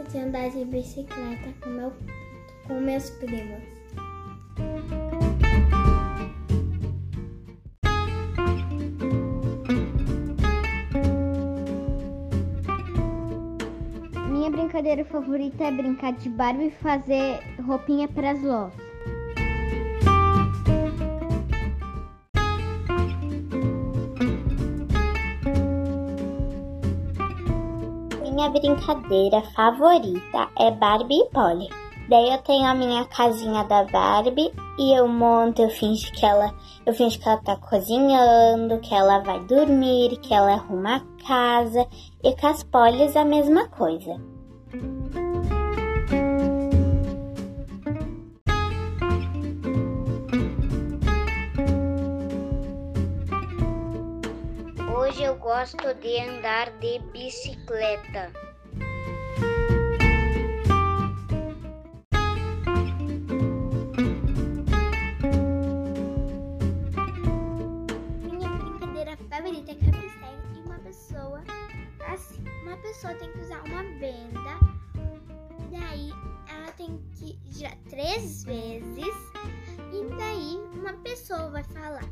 gosto de andar de bicicleta com, meu, com meus primos. Minha brincadeira favorita é brincar de Barbie e fazer roupinha para as lós. Minha brincadeira favorita é Barbie e Polly. Daí eu tenho a minha casinha da Barbie e eu monto, eu finjo que ela, eu finjo que ela tá cozinhando, que ela vai dormir, que ela arruma a casa e com as Pollys a mesma coisa. Eu gosto de andar de bicicleta. Minha brincadeira favorita é cabeçalho e uma pessoa assim. Uma pessoa tem que usar uma venda. Daí ela tem que girar três vezes. E daí uma pessoa vai falar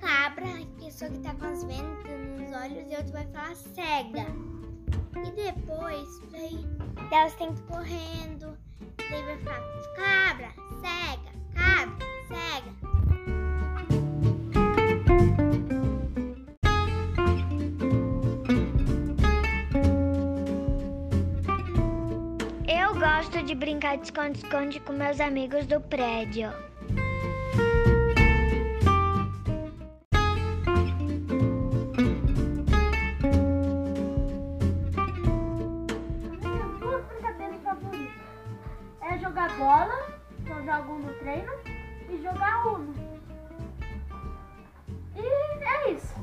cabra, a pessoa que tá com as vendas olhos, e outro vai falar cega. E depois, daí elas têm que ir correndo. Daí vai falar cabra, cega, cabra, cega. Eu gosto de brincar de esconde-esconde com meus amigos do prédio. Treino, e jogar Uno. E é isso.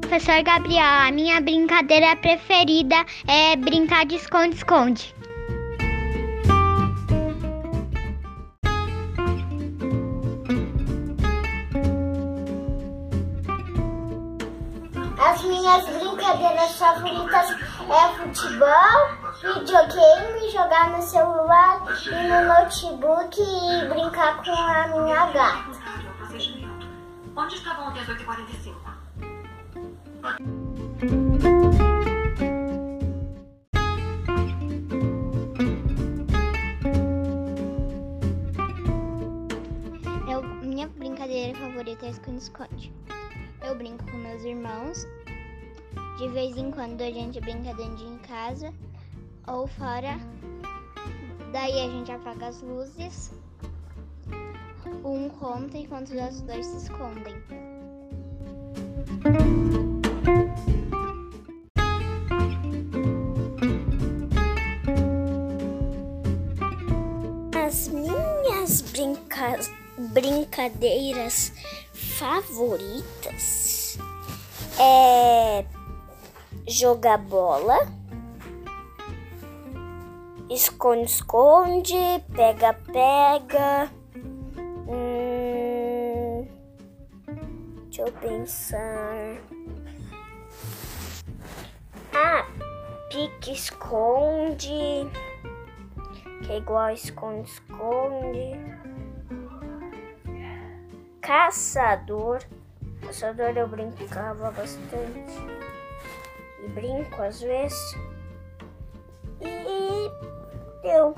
Professor Gabriel, a minha brincadeira preferida é brincar de esconde-esconde. Minhas brincadeiras favoritas é futebol, videogame, jogar no celular e no notebook e brincar com a minha gata. Onde estavam até as 8h45? Eu, minha brincadeira favorita é esconde-esconde. Eu brinco com meus irmãos. De vez em quando a gente brinca dentro de casa ou fora. Daí a gente apaga as luzes. Um conta enquanto os outros dois se escondem. As minhas brinca... brincadeiras favoritas é jogar bola, esconde-esconde, pega-pega. Hum, deixa eu pensar. Ah, pique-esconde que é igual esconde-esconde. Caçador. Caçador eu brincava bastante. E brinco às vezes. E deu.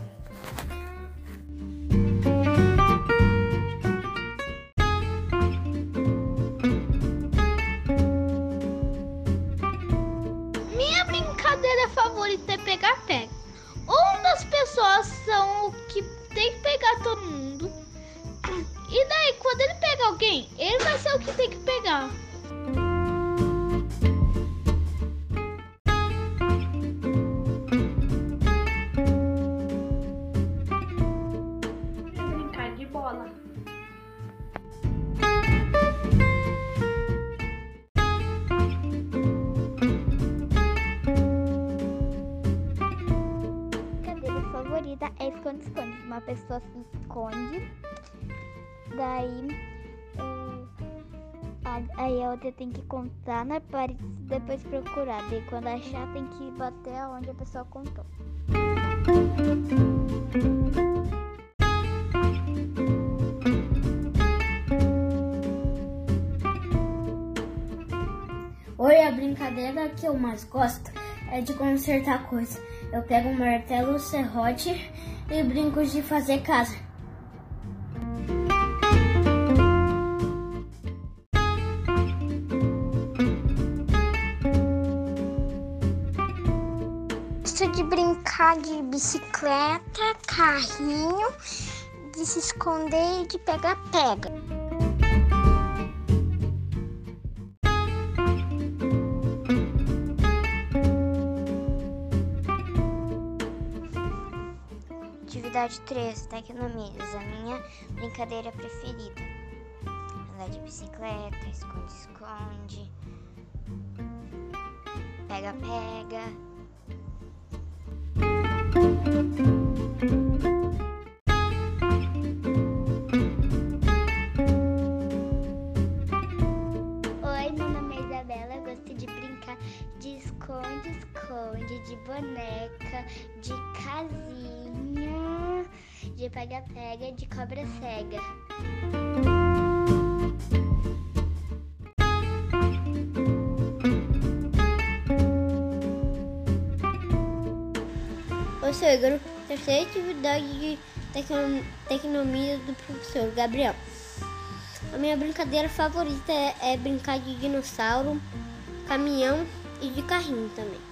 Minha brincadeira favorita é pegar-pega. Um das pessoas são o que tem que pegar todo mundo. E daí, quando ele pega alguém, ele vai ser o que tem que Bola. brincadeira favorita é esconde-esconde. Uma pessoa se esconde Daí, aí a outra tem que contar na parede e depois procurar. Daí quando achar tem que bater onde a pessoa contou. A brincadeira que eu mais gosto é de consertar coisas. Eu pego um martelo, serrote e brinco de fazer casa. De brincar de bicicleta, carrinho, de se esconder e de pega-pega. Atividade 3, Tecnomias, a minha brincadeira preferida. Andar de bicicleta, esconde-esconde, pega-pega. Oi, meu nome é Isabela, eu gosto de brincar de esconde-esconde, de boneca, de casinha, de pega-pega, de cobra cega. Ô, Seguro, terceira atividade de tecno- tecnomia do professor Gabriel. A minha brincadeira favorita é, é brincar de dinossauro, caminhão e de carrinho também.